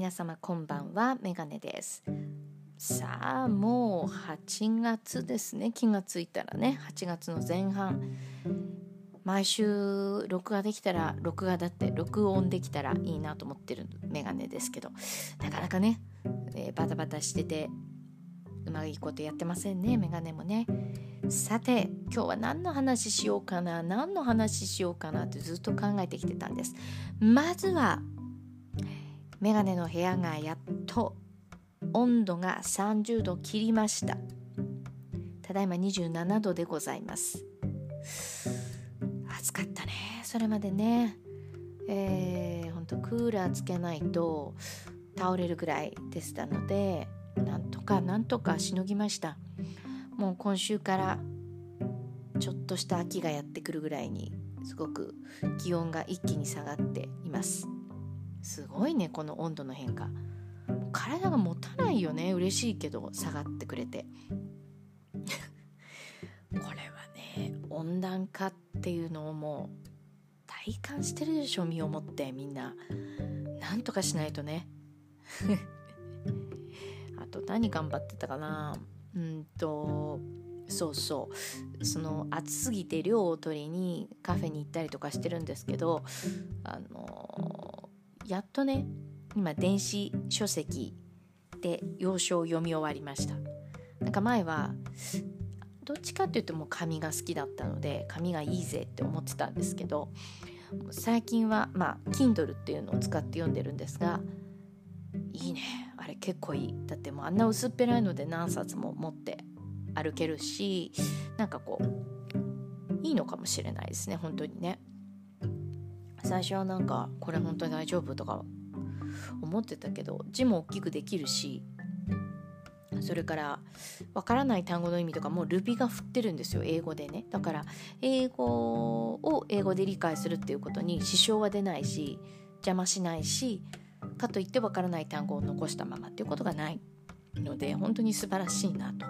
皆様こんばんはメガネです。さあもう8月ですね。気がついたらね8月の前半。毎週録画できたら録画だって録音できたらいいなと思ってるメガネですけど。なかなかね、えー、バタバタしててうまいことやってませんねメガネもね。さて今日は何の話しようかな何の話しようかなってずっと考えてきてたんです。まずはメガネの部屋がやっと温度が30度切りました。ただいま27度でございます。暑かったね。それまでね。えー、ほんとクーラーつけないと倒れるぐらいでしたのでなんとかなんとかしのぎました。もう今週からちょっとした秋がやってくるぐらいにすごく気温が一気に下がっています。すごいねこの温度の変化。体が持たないよね嬉しいけど下がってくれて。これはね温暖化っていうのをもう体感してるでしょ身をもってみんな。なんとかしないとね。あと何頑張ってたかな。うんとそうそう。その暑すぎて量を取りにカフェに行ったりとかしてるんですけどあのやっとね今電子書籍で要所を読み終わりました。なんか前はどっちかっていうともう紙が好きだったので紙がいいぜって思ってたんですけど最近はまあ Kindle っていうのを使って読んでるんですがいいね。あれ結構いい。だってもうあんな薄っぺらいので何冊も持って歩けるしなんかこういいのかもしれないですね本当にね。最初はなんかこれ本当に大丈夫とか思ってたけど字も大きくできるしそれからわからない単語の意味とかもルビが振ってるんですよ英語でね。だから英語を英語で理解するっていうことに支障は出ないし邪魔しないしかといってわからない単語を残したままっていうことがないので本当に素晴らしいなと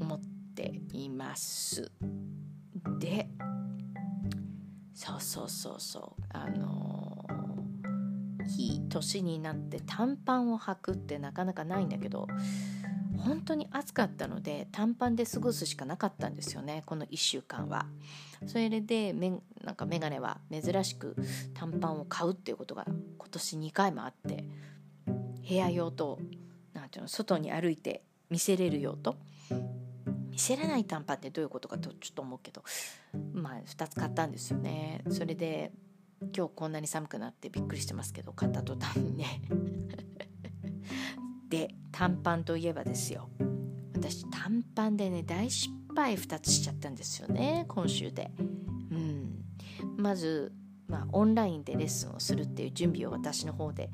思っています。でそうそうそうそうあのー、いい年になって短パンを履くってなかなかないんだけど本当に暑かったので短パンで過ごすしかなかったんですよねこの1週間は。それでめなんかメガネは珍しく短パンを買うっていうことが今年2回もあって部屋用となんていうの外に歩いて見せれる用と見せれない短パンってどういうことかとちょっと思うけどまあ2つ買ったんですよね。それで今日こんなに寒くなってびっくりしてますけど買った途端にね。で短パンといえばですよ。私短パンでね大失敗2つしちゃったんですよね今週で。うん。まずまあ、オンラインでレッスンをするっていう準備を私の方で、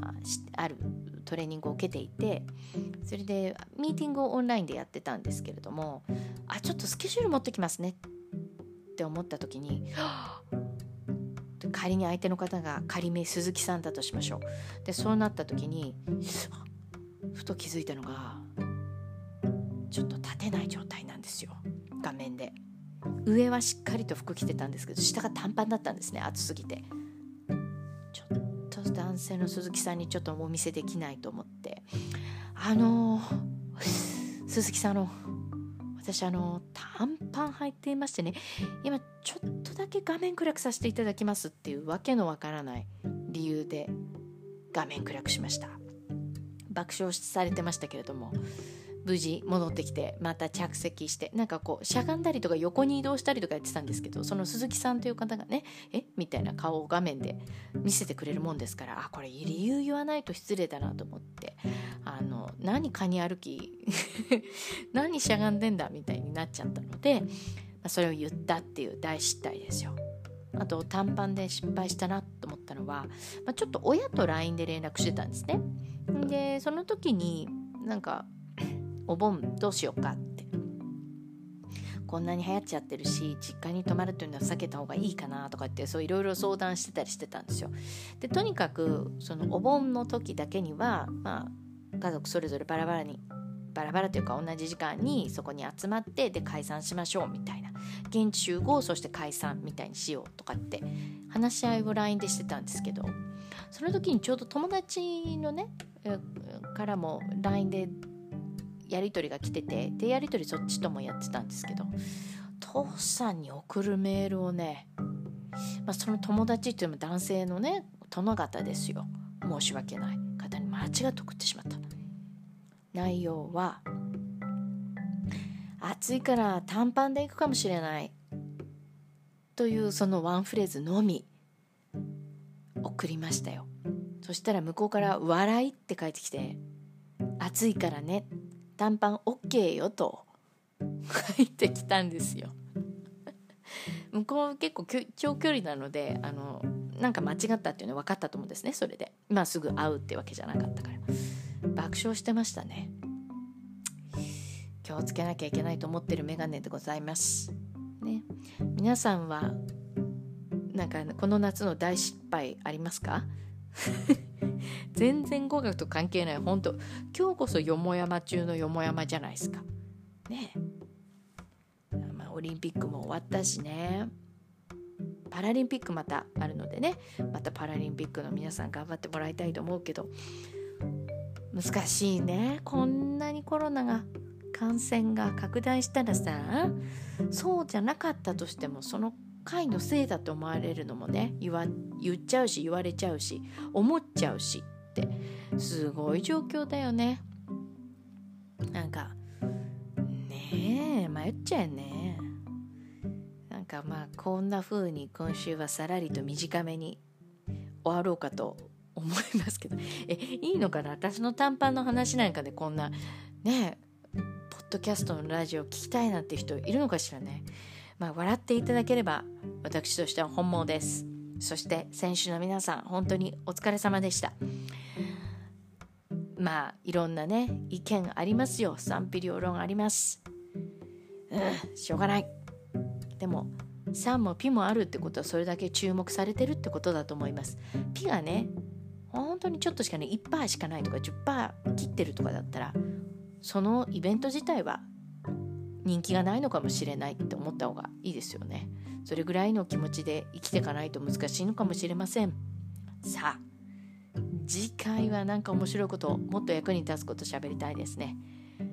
まあ、あるトレーニングを受けていてそれでミーティングをオンラインでやってたんですけれどもあちょっとスケジュール持ってきますねって思った時に仮に相手の方が仮名鈴木さんだとしましょう。でそうなった時にふと気づいたのがちょっと立てない状態。上はしっかりと服着てたんですけど下が短パンだったんですね暑すぎて。ちょっと男性の鈴木さんにちょっとお見せできないと思って。あの鈴木さんの私あの短パン履いていましてね今ちょっとだけ画面暗くさせていただきますっていうわけのわからない理由で画面暗くしました。爆笑されてましたけれども。無事戻ってきてまた着席してなんかこうしゃがんだりとか横に移動したりとかやってたんですけどその鈴木さんという方がねえ？みたいな顔を画面で見せてくれるもんですからあこれ理由言わないと失礼だなと思ってあの何カニ歩き 何しゃがんでんだみたいになっちゃったので、まあ、それを言ったっていう大失態ですよ。あと短パンで失敗したなと思ったのは、まあ、ちょっと親と LINE で連絡してたんですね。でその時になんかお盆どうしようかってこんなに流行っちゃってるし実家に泊まるというのは避けた方がいいかなとかってそういろいろ相談してたりしてたんですよ。でとにかくそのお盆の時だけにはまあ家族それぞれバラバラにバラバラというか同じ時間にそこに集まってで解散しましょうみたいな現地集合そして解散みたいにしようとかって話し合いを LINE でしてたんですけどその時にちょうど友達のねからも LINE でやり取りが来ててでやり取りそっちともやってたんですけど父さんに送るメールをね、まあ、その友達っていうのも男性のね殿方ですよ。申し訳ない。方に間違って送ってしまった。内容は暑いから短パンで行くかもしれないというそのワンフレーズのみ送りましたよ。そしたら向こうから「笑い」って返ってきて「暑いからね短パン OK よ」と。書いてきたんですよ。向こう結構長距離なのであのなんか間違ったっていうの分かったと思うんですねそれで。まあすぐ会うってわけじゃなかったから。爆笑してましたね。気をつけなきゃいけないと思ってるメガネでございます。ね。皆さんはなんかこの夏の大失敗ありますか？全然語学と関係ない。本当今日こそよもやま中のよもやまじゃないですか。ねまあオリンピックも終わったしね。パラリンピックまたあるのでね。またパラリンピックの皆さん頑張ってもらいたいと思うけど。難しいね。こんなにコロナが感染が拡大したらさそうじゃなかったとしてもその回のせいだと思われるのもね言わ言っちゃうし言われちゃうし思っちゃうしってすごい状況だよね。なんかねえ迷っちゃうね。なんかまあこんな風に今週はさらりと短めに終わろうかと思いますけど。えいいのかな？私の短パンの話なんかでこんなねポッドキャストのラジオ聞きたいなんて人いるのかしらね？まあ笑っていただければ私としては本望です。そして選手の皆さん本当にお疲れ様でした。まあいろんなね意見ありますよ。賛否両論あります。うんしょうがない。でも3もピもあるってことはそれだけ注目されてるってことだと思います。ピがね本当にちょっとしかね1%しかないとか10%切ってるとかだったらそのイベント自体は人気がないのかもしれないって思った方がいいですよね。それぐらいの気持ちで生きていかないと難しいのかもしれません。さあ次回は何か面白いこともっと役に立つこと喋りたいですね。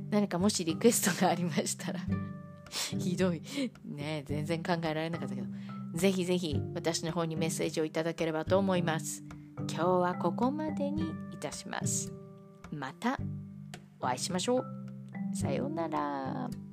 何かもしリクエストがありましたら ひどい。ね全然考えられなかったけど。ぜひぜひ私の方にメッセージをいただければと思います。今日はここまでにいたします。またお会いしましょう。さようなら。